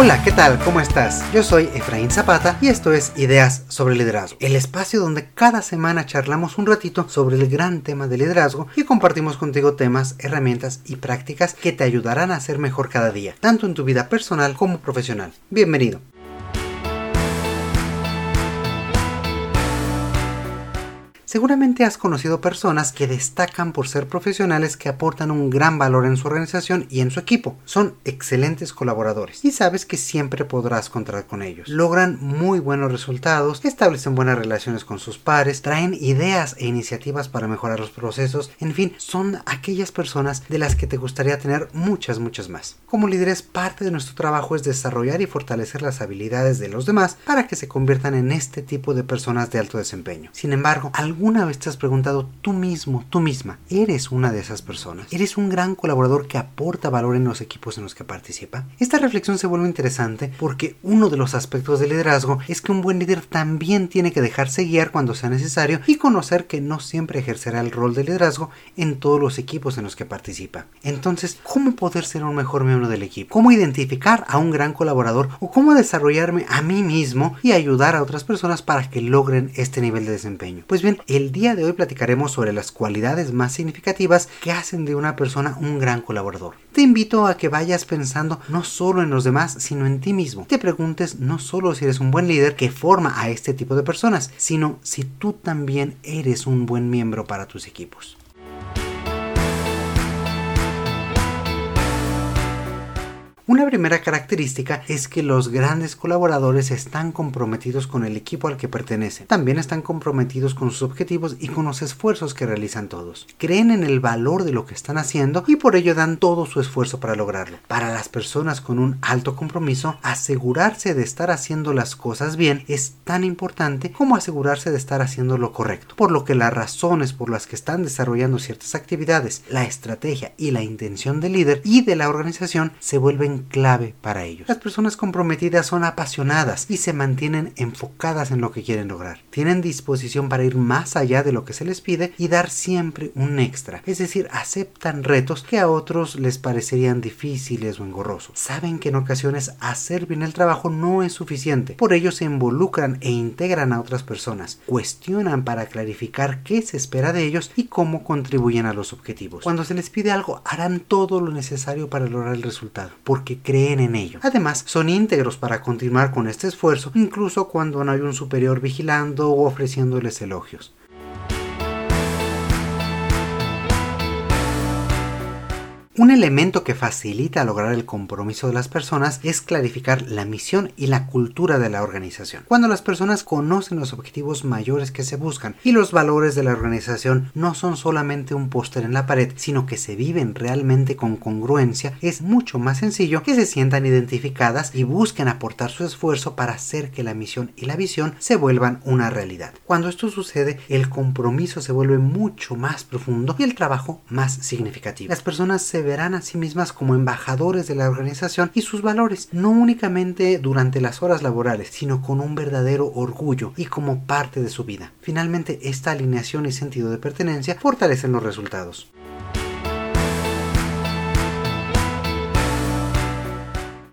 Hola, ¿qué tal? ¿Cómo estás? Yo soy Efraín Zapata y esto es Ideas sobre Liderazgo, el espacio donde cada semana charlamos un ratito sobre el gran tema de liderazgo y compartimos contigo temas, herramientas y prácticas que te ayudarán a ser mejor cada día, tanto en tu vida personal como profesional. Bienvenido. Seguramente has conocido personas que destacan por ser profesionales que aportan un gran valor en su organización y en su equipo. Son excelentes colaboradores y sabes que siempre podrás contar con ellos. Logran muy buenos resultados, establecen buenas relaciones con sus pares, traen ideas e iniciativas para mejorar los procesos, en fin, son aquellas personas de las que te gustaría tener muchas, muchas más. Como líderes, parte de nuestro trabajo es desarrollar y fortalecer las habilidades de los demás para que se conviertan en este tipo de personas de alto desempeño. Sin embargo, ¿Alguna vez te has preguntado tú mismo, tú misma, eres una de esas personas? ¿Eres un gran colaborador que aporta valor en los equipos en los que participa? Esta reflexión se vuelve interesante porque uno de los aspectos del liderazgo es que un buen líder también tiene que dejarse guiar cuando sea necesario y conocer que no siempre ejercerá el rol de liderazgo en todos los equipos en los que participa. Entonces, ¿cómo poder ser un mejor miembro del equipo? ¿Cómo identificar a un gran colaborador o cómo desarrollarme a mí mismo y ayudar a otras personas para que logren este nivel de desempeño? Pues bien, el día de hoy platicaremos sobre las cualidades más significativas que hacen de una persona un gran colaborador. Te invito a que vayas pensando no solo en los demás, sino en ti mismo. Te preguntes no solo si eres un buen líder que forma a este tipo de personas, sino si tú también eres un buen miembro para tus equipos. Una primera característica es que los grandes colaboradores están comprometidos con el equipo al que pertenecen. También están comprometidos con sus objetivos y con los esfuerzos que realizan todos. Creen en el valor de lo que están haciendo y por ello dan todo su esfuerzo para lograrlo. Para las personas con un alto compromiso, asegurarse de estar haciendo las cosas bien es tan importante como asegurarse de estar haciendo lo correcto. Por lo que las razones por las que están desarrollando ciertas actividades, la estrategia y la intención del líder y de la organización se vuelven clave para ellos. Las personas comprometidas son apasionadas y se mantienen enfocadas en lo que quieren lograr. Tienen disposición para ir más allá de lo que se les pide y dar siempre un extra, es decir, aceptan retos que a otros les parecerían difíciles o engorrosos. Saben que en ocasiones hacer bien el trabajo no es suficiente, por ello se involucran e integran a otras personas, cuestionan para clarificar qué se espera de ellos y cómo contribuyen a los objetivos. Cuando se les pide algo, harán todo lo necesario para lograr el resultado, que creen en ello. Además, son íntegros para continuar con este esfuerzo, incluso cuando no hay un superior vigilando o ofreciéndoles elogios. Un elemento que facilita lograr el compromiso de las personas es clarificar la misión y la cultura de la organización. Cuando las personas conocen los objetivos mayores que se buscan y los valores de la organización no son solamente un póster en la pared, sino que se viven realmente con congruencia, es mucho más sencillo que se sientan identificadas y busquen aportar su esfuerzo para hacer que la misión y la visión se vuelvan una realidad. Cuando esto sucede, el compromiso se vuelve mucho más profundo y el trabajo más significativo. Las personas se verán a sí mismas como embajadores de la organización y sus valores, no únicamente durante las horas laborales, sino con un verdadero orgullo y como parte de su vida. Finalmente, esta alineación y sentido de pertenencia fortalecen los resultados.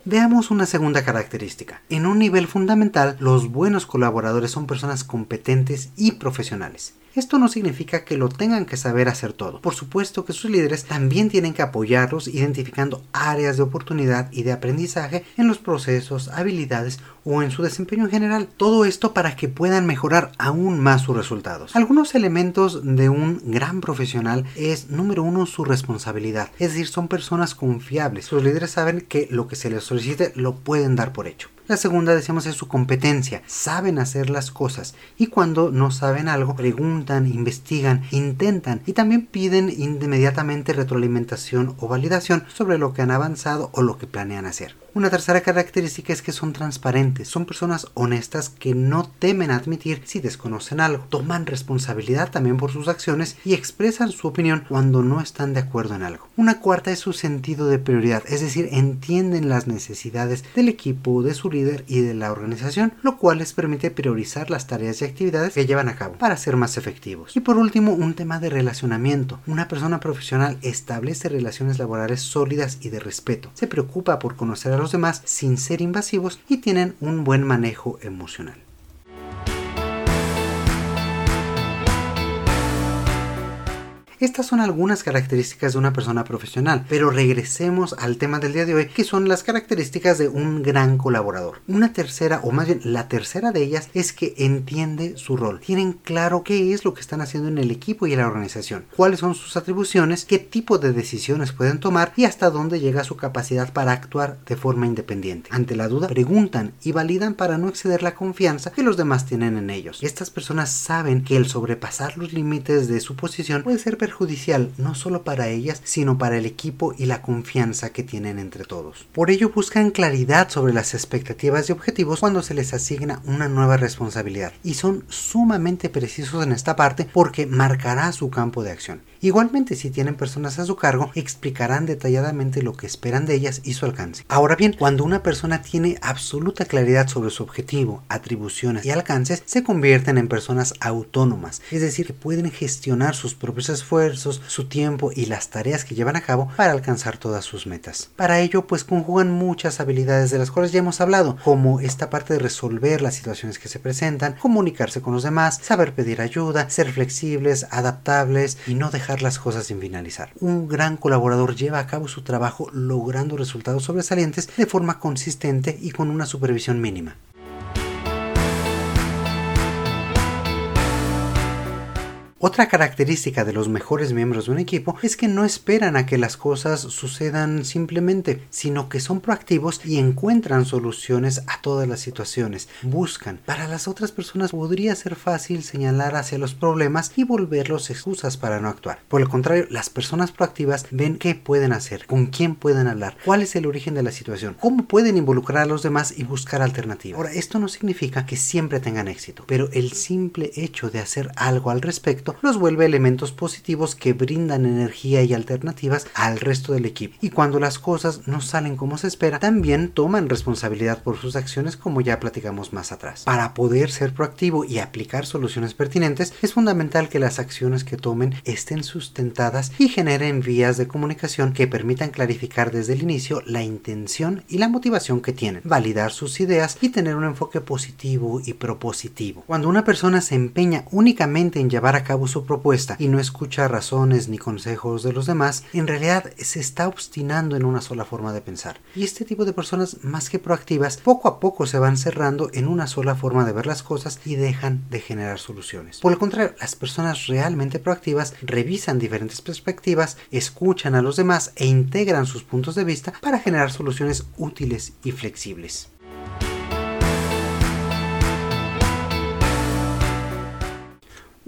Veamos una segunda característica. En un nivel fundamental, los buenos colaboradores son personas competentes y profesionales. Esto no significa que lo tengan que saber hacer todo. Por supuesto que sus líderes también tienen que apoyarlos identificando áreas de oportunidad y de aprendizaje en los procesos, habilidades o en su desempeño en general. Todo esto para que puedan mejorar aún más sus resultados. Algunos elementos de un gran profesional es, número uno, su responsabilidad. Es decir, son personas confiables. Sus líderes saben que lo que se les solicite lo pueden dar por hecho. La segunda, decíamos, es su competencia. Saben hacer las cosas y cuando no saben algo, preguntan, investigan, intentan y también piden inmediatamente retroalimentación o validación sobre lo que han avanzado o lo que planean hacer. Una tercera característica es que son transparentes, son personas honestas que no temen admitir si desconocen algo, toman responsabilidad también por sus acciones y expresan su opinión cuando no están de acuerdo en algo. Una cuarta es su sentido de prioridad, es decir, entienden las necesidades del equipo, de su líder y de la organización, lo cual les permite priorizar las tareas y actividades que llevan a cabo para ser más efectivos. Y por último, un tema de relacionamiento. Una persona profesional establece relaciones laborales sólidas y de respeto. Se preocupa por conocer a los demás sin ser invasivos y tienen un buen manejo emocional. Estas son algunas características de una persona profesional, pero regresemos al tema del día de hoy, que son las características de un gran colaborador. Una tercera, o más bien la tercera de ellas, es que entiende su rol. Tienen claro qué es lo que están haciendo en el equipo y en la organización, cuáles son sus atribuciones, qué tipo de decisiones pueden tomar y hasta dónde llega su capacidad para actuar de forma independiente. Ante la duda, preguntan y validan para no exceder la confianza que los demás tienen en ellos. Estas personas saben que el sobrepasar los límites de su posición puede ser perjudicial no solo para ellas, sino para el equipo y la confianza que tienen entre todos. Por ello buscan claridad sobre las expectativas y objetivos cuando se les asigna una nueva responsabilidad y son sumamente precisos en esta parte porque marcará su campo de acción. Igualmente, si tienen personas a su cargo, explicarán detalladamente lo que esperan de ellas y su alcance. Ahora bien, cuando una persona tiene absoluta claridad sobre su objetivo, atribuciones y alcances, se convierten en personas autónomas, es decir, que pueden gestionar sus propios esfuerzos, su tiempo y las tareas que llevan a cabo para alcanzar todas sus metas. Para ello, pues conjugan muchas habilidades de las cuales ya hemos hablado, como esta parte de resolver las situaciones que se presentan, comunicarse con los demás, saber pedir ayuda, ser flexibles, adaptables y no dejar las cosas sin finalizar. Un gran colaborador lleva a cabo su trabajo logrando resultados sobresalientes de forma consistente y con una supervisión mínima. Otra característica de los mejores miembros de un equipo es que no esperan a que las cosas sucedan simplemente, sino que son proactivos y encuentran soluciones a todas las situaciones. Buscan. Para las otras personas podría ser fácil señalar hacia los problemas y volverlos excusas para no actuar. Por el contrario, las personas proactivas ven qué pueden hacer, con quién pueden hablar, cuál es el origen de la situación, cómo pueden involucrar a los demás y buscar alternativas. Ahora, esto no significa que siempre tengan éxito, pero el simple hecho de hacer algo al respecto los vuelve elementos positivos que brindan energía y alternativas al resto del equipo. Y cuando las cosas no salen como se espera, también toman responsabilidad por sus acciones como ya platicamos más atrás. Para poder ser proactivo y aplicar soluciones pertinentes, es fundamental que las acciones que tomen estén sustentadas y generen vías de comunicación que permitan clarificar desde el inicio la intención y la motivación que tienen, validar sus ideas y tener un enfoque positivo y propositivo. Cuando una persona se empeña únicamente en llevar a cabo su propuesta y no escucha razones ni consejos de los demás, en realidad se está obstinando en una sola forma de pensar. Y este tipo de personas más que proactivas, poco a poco se van cerrando en una sola forma de ver las cosas y dejan de generar soluciones. Por el contrario, las personas realmente proactivas revisan diferentes perspectivas, escuchan a los demás e integran sus puntos de vista para generar soluciones útiles y flexibles.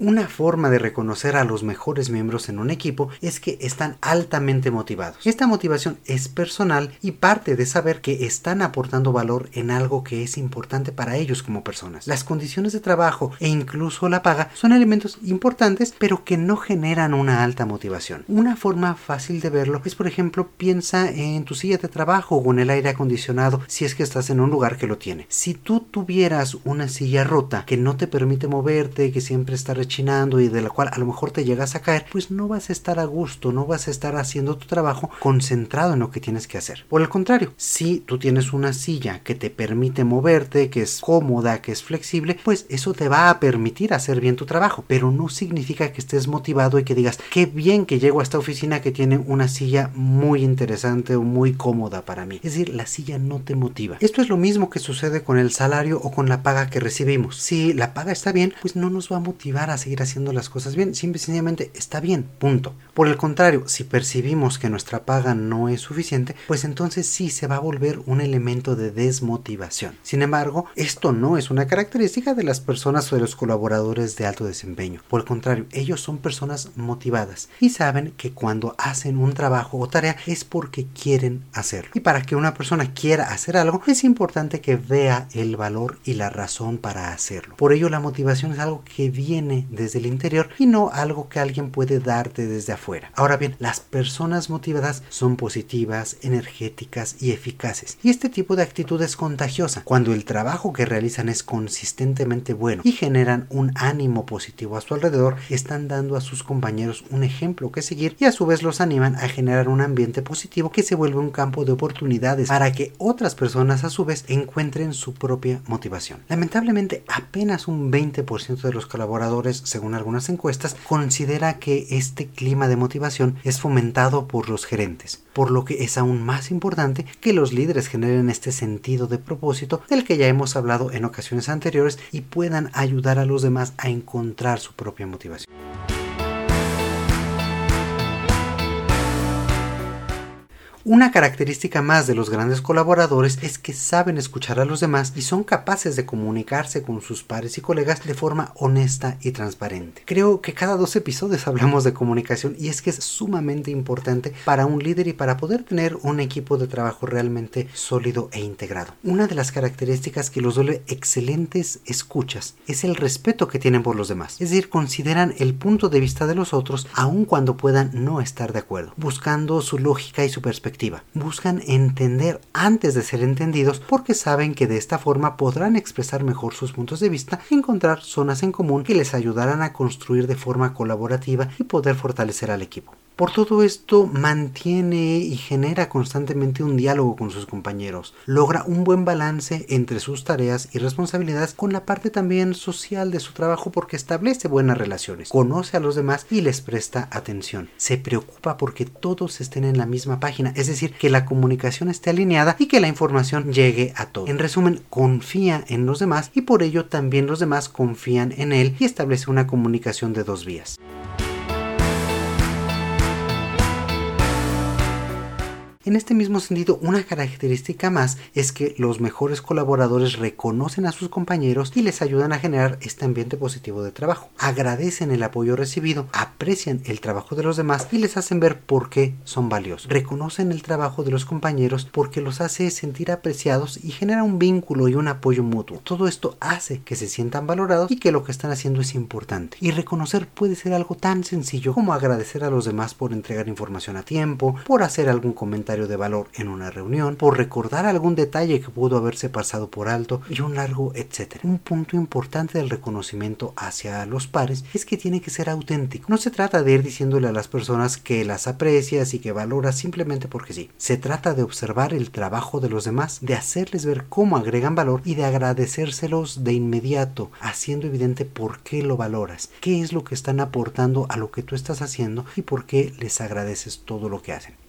Una forma de reconocer a los mejores miembros en un equipo es que están altamente motivados. Esta motivación es personal y parte de saber que están aportando valor en algo que es importante para ellos como personas. Las condiciones de trabajo e incluso la paga son elementos importantes pero que no generan una alta motivación. Una forma fácil de verlo es por ejemplo piensa en tu silla de trabajo o en el aire acondicionado si es que estás en un lugar que lo tiene. Si tú tuvieras una silla rota que no te permite moverte, que siempre está chinando y de la cual a lo mejor te llegas a caer, pues no vas a estar a gusto, no vas a estar haciendo tu trabajo concentrado en lo que tienes que hacer. Por el contrario, si tú tienes una silla que te permite moverte, que es cómoda, que es flexible, pues eso te va a permitir hacer bien tu trabajo, pero no significa que estés motivado y que digas, qué bien que llego a esta oficina que tiene una silla muy interesante o muy cómoda para mí. Es decir, la silla no te motiva. Esto es lo mismo que sucede con el salario o con la paga que recibimos. Si la paga está bien, pues no nos va a motivar seguir haciendo las cosas bien, simple y sencillamente está bien, punto. Por el contrario, si percibimos que nuestra paga no es suficiente, pues entonces sí se va a volver un elemento de desmotivación. Sin embargo, esto no es una característica de las personas o de los colaboradores de alto desempeño. Por el contrario, ellos son personas motivadas y saben que cuando hacen un trabajo o tarea es porque quieren hacerlo. Y para que una persona quiera hacer algo, es importante que vea el valor y la razón para hacerlo. Por ello, la motivación es algo que viene desde el interior y no algo que alguien puede darte desde afuera. Ahora bien, las personas motivadas son positivas, energéticas y eficaces. Y este tipo de actitud es contagiosa. Cuando el trabajo que realizan es consistentemente bueno y generan un ánimo positivo a su alrededor, están dando a sus compañeros un ejemplo que seguir y a su vez los animan a generar un ambiente positivo que se vuelve un campo de oportunidades para que otras personas a su vez encuentren su propia motivación. Lamentablemente apenas un 20% de los colaboradores, según algunas encuestas, considera que este clima de motivación es fomentado por los gerentes, por lo que es aún más importante que los líderes generen este sentido de propósito del que ya hemos hablado en ocasiones anteriores y puedan ayudar a los demás a encontrar su propia motivación. Una característica más de los grandes colaboradores es que saben escuchar a los demás y son capaces de comunicarse con sus pares y colegas de forma honesta y transparente. Creo que cada dos episodios hablamos de comunicación y es que es sumamente importante para un líder y para poder tener un equipo de trabajo realmente sólido e integrado. Una de las características que los vuelve excelentes escuchas es el respeto que tienen por los demás. Es decir, consideran el punto de vista de los otros aun cuando puedan no estar de acuerdo, buscando su lógica y su perspectiva Buscan entender antes de ser entendidos porque saben que de esta forma podrán expresar mejor sus puntos de vista y encontrar zonas en común que les ayudarán a construir de forma colaborativa y poder fortalecer al equipo. Por todo esto mantiene y genera constantemente un diálogo con sus compañeros, logra un buen balance entre sus tareas y responsabilidades con la parte también social de su trabajo porque establece buenas relaciones, conoce a los demás y les presta atención, se preocupa porque todos estén en la misma página, es decir, que la comunicación esté alineada y que la información llegue a todos. En resumen, confía en los demás y por ello también los demás confían en él y establece una comunicación de dos vías. En este mismo sentido, una característica más es que los mejores colaboradores reconocen a sus compañeros y les ayudan a generar este ambiente positivo de trabajo. Agradecen el apoyo recibido, aprecian el trabajo de los demás y les hacen ver por qué son valiosos. Reconocen el trabajo de los compañeros porque los hace sentir apreciados y genera un vínculo y un apoyo mutuo. Todo esto hace que se sientan valorados y que lo que están haciendo es importante. Y reconocer puede ser algo tan sencillo como agradecer a los demás por entregar información a tiempo, por hacer algún comentario de valor en una reunión, por recordar algún detalle que pudo haberse pasado por alto y un largo etcétera. Un punto importante del reconocimiento hacia los pares es que tiene que ser auténtico. No se trata de ir diciéndole a las personas que las aprecias y que valoras simplemente porque sí. Se trata de observar el trabajo de los demás, de hacerles ver cómo agregan valor y de agradecérselos de inmediato, haciendo evidente por qué lo valoras, qué es lo que están aportando a lo que tú estás haciendo y por qué les agradeces todo lo que hacen.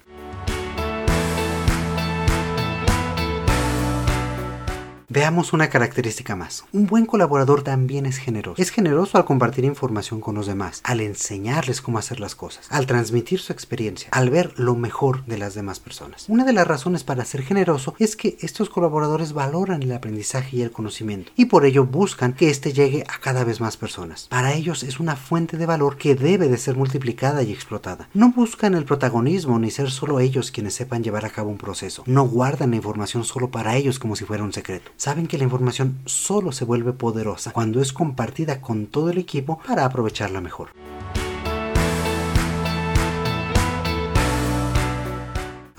Veamos una característica más. Un buen colaborador también es generoso. Es generoso al compartir información con los demás, al enseñarles cómo hacer las cosas, al transmitir su experiencia, al ver lo mejor de las demás personas. Una de las razones para ser generoso es que estos colaboradores valoran el aprendizaje y el conocimiento y por ello buscan que éste llegue a cada vez más personas. Para ellos es una fuente de valor que debe de ser multiplicada y explotada. No buscan el protagonismo ni ser solo ellos quienes sepan llevar a cabo un proceso. No guardan la información solo para ellos como si fuera un secreto saben que la información solo se vuelve poderosa cuando es compartida con todo el equipo para aprovecharla mejor.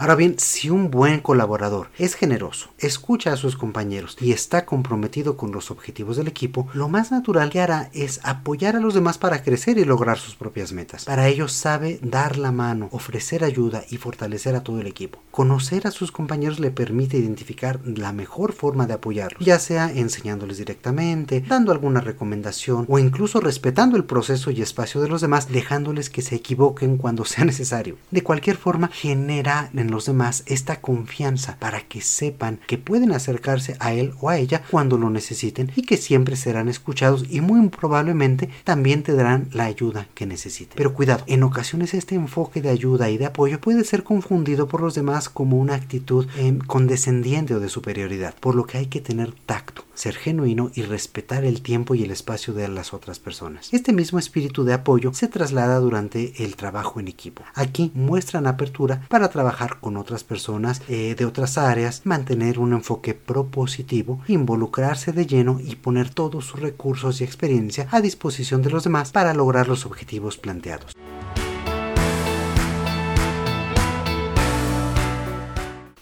Ahora bien, si un buen colaborador es generoso, escucha a sus compañeros y está comprometido con los objetivos del equipo, lo más natural que hará es apoyar a los demás para crecer y lograr sus propias metas. Para ello sabe dar la mano, ofrecer ayuda y fortalecer a todo el equipo. Conocer a sus compañeros le permite identificar la mejor forma de apoyarlos, ya sea enseñándoles directamente, dando alguna recomendación o incluso respetando el proceso y espacio de los demás, dejándoles que se equivoquen cuando sea necesario. De cualquier forma, genera en los demás esta confianza para que sepan que pueden acercarse a él o a ella cuando lo necesiten y que siempre serán escuchados y muy probablemente también te darán la ayuda que necesiten. Pero cuidado, en ocasiones este enfoque de ayuda y de apoyo puede ser confundido por los demás como una actitud eh, condescendiente o de superioridad, por lo que hay que tener tacto ser genuino y respetar el tiempo y el espacio de las otras personas. Este mismo espíritu de apoyo se traslada durante el trabajo en equipo. Aquí muestran apertura para trabajar con otras personas eh, de otras áreas, mantener un enfoque propositivo, involucrarse de lleno y poner todos sus recursos y experiencia a disposición de los demás para lograr los objetivos planteados.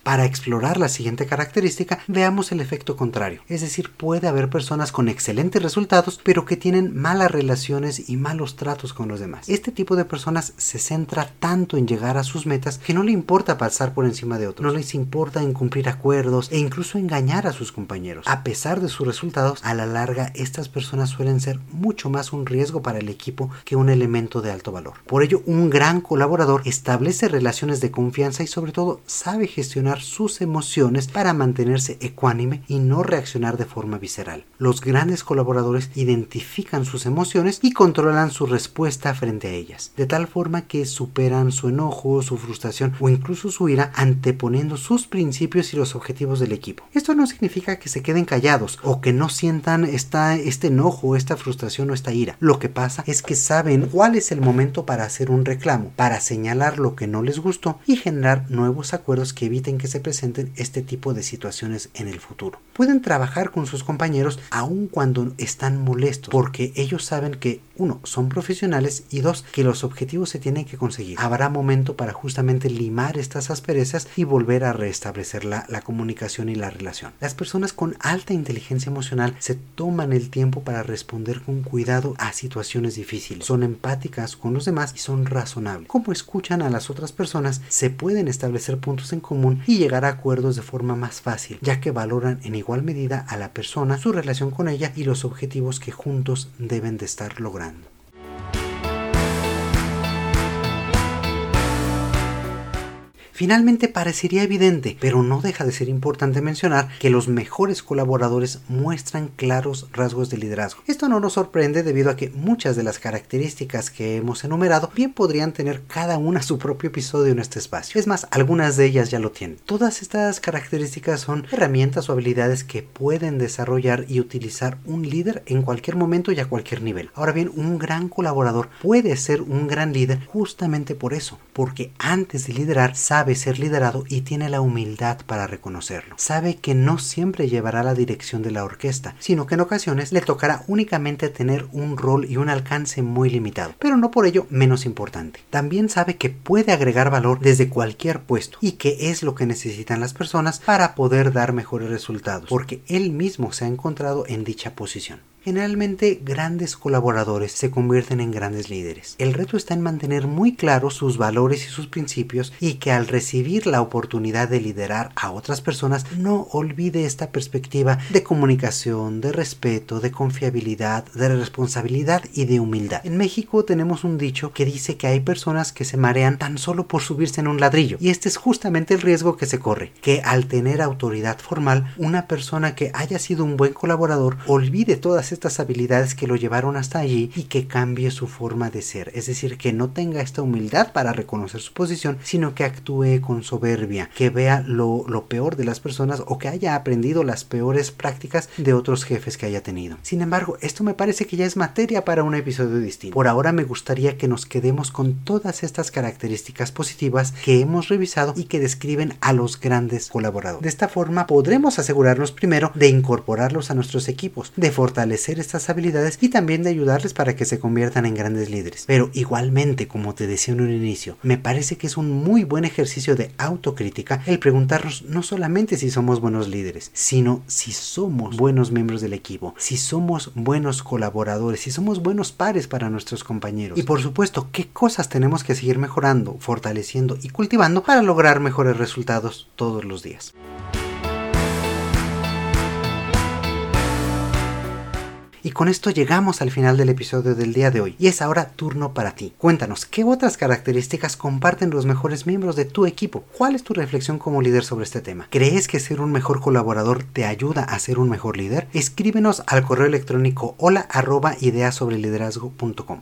Para explorar la siguiente característica, veamos el efecto contrario. Es decir, puede haber personas con excelentes resultados, pero que tienen malas relaciones y malos tratos con los demás. Este tipo de personas se centra tanto en llegar a sus metas que no le importa pasar por encima de otros. No les importa en cumplir acuerdos e incluso engañar a sus compañeros. A pesar de sus resultados, a la larga estas personas suelen ser mucho más un riesgo para el equipo que un elemento de alto valor. Por ello, un gran colaborador establece relaciones de confianza y sobre todo sabe gestionar sus emociones para mantenerse ecuánime y no reaccionar de forma visceral. Los grandes colaboradores identifican sus emociones y controlan su respuesta frente a ellas, de tal forma que superan su enojo, su frustración o incluso su ira anteponiendo sus principios y los objetivos del equipo. Esto no significa que se queden callados o que no sientan esta, este enojo, esta frustración o esta ira. Lo que pasa es que saben cuál es el momento para hacer un reclamo, para señalar lo que no les gustó y generar nuevos acuerdos que eviten que se presenten este tipo de situaciones en el futuro. Pueden trabajar con sus compañeros aun cuando están molestos, porque ellos saben que uno, son profesionales y dos, que los objetivos se tienen que conseguir. Habrá momento para justamente limar estas asperezas y volver a restablecer la, la comunicación y la relación. Las personas con alta inteligencia emocional se toman el tiempo para responder con cuidado a situaciones difíciles. Son empáticas con los demás y son razonables. Como escuchan a las otras personas, se pueden establecer puntos en común y llegar a acuerdos de forma más fácil, ya que valoran en igual medida a la persona, su relación con ella y los objetivos que juntos deben de estar logrando. Finalmente parecería evidente, pero no deja de ser importante mencionar que los mejores colaboradores muestran claros rasgos de liderazgo. Esto no nos sorprende debido a que muchas de las características que hemos enumerado bien podrían tener cada una su propio episodio en este espacio. Es más, algunas de ellas ya lo tienen. Todas estas características son herramientas o habilidades que pueden desarrollar y utilizar un líder en cualquier momento y a cualquier nivel. Ahora bien, un gran colaborador puede ser un gran líder justamente por eso, porque antes de liderar sabe ser liderado y tiene la humildad para reconocerlo. Sabe que no siempre llevará la dirección de la orquesta, sino que en ocasiones le tocará únicamente tener un rol y un alcance muy limitado, pero no por ello menos importante. También sabe que puede agregar valor desde cualquier puesto y que es lo que necesitan las personas para poder dar mejores resultados, porque él mismo se ha encontrado en dicha posición. Generalmente grandes colaboradores se convierten en grandes líderes. El reto está en mantener muy claros sus valores y sus principios y que al recibir la oportunidad de liderar a otras personas no olvide esta perspectiva de comunicación, de respeto, de confiabilidad, de responsabilidad y de humildad. En México tenemos un dicho que dice que hay personas que se marean tan solo por subirse en un ladrillo y este es justamente el riesgo que se corre, que al tener autoridad formal una persona que haya sido un buen colaborador olvide todas habilidades que lo llevaron hasta allí y que cambie su forma de ser. Es decir, que no tenga esta humildad para reconocer su posición, sino que actúe con soberbia, que vea lo, lo peor de las personas o que haya aprendido las peores prácticas de otros jefes que haya tenido. Sin embargo, esto me parece que ya es materia para un episodio distinto. Por ahora me gustaría que nos quedemos con todas estas características positivas que hemos revisado y que describen a los grandes colaboradores. De esta forma podremos asegurarnos primero de incorporarlos a nuestros equipos, de fortalecer estas habilidades y también de ayudarles para que se conviertan en grandes líderes. Pero igualmente, como te decía en un inicio, me parece que es un muy buen ejercicio de autocrítica el preguntarnos no solamente si somos buenos líderes, sino si somos buenos miembros del equipo, si somos buenos colaboradores, si somos buenos pares para nuestros compañeros. Y por supuesto, qué cosas tenemos que seguir mejorando, fortaleciendo y cultivando para lograr mejores resultados todos los días. Y con esto llegamos al final del episodio del día de hoy. Y es ahora turno para ti. Cuéntanos, ¿qué otras características comparten los mejores miembros de tu equipo? ¿Cuál es tu reflexión como líder sobre este tema? ¿Crees que ser un mejor colaborador te ayuda a ser un mejor líder? Escríbenos al correo electrónico hola arroba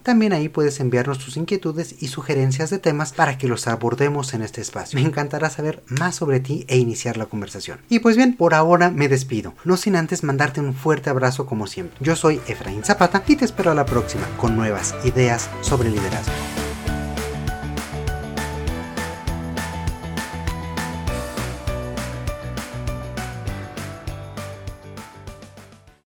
También ahí puedes enviarnos tus inquietudes y sugerencias de temas para que los abordemos en este espacio. Me encantará saber más sobre ti e iniciar la conversación. Y pues bien, por ahora me despido, no sin antes mandarte un fuerte abrazo como siempre. Yo soy Efraín Zapata y te espero a la próxima con nuevas ideas sobre liderazgo.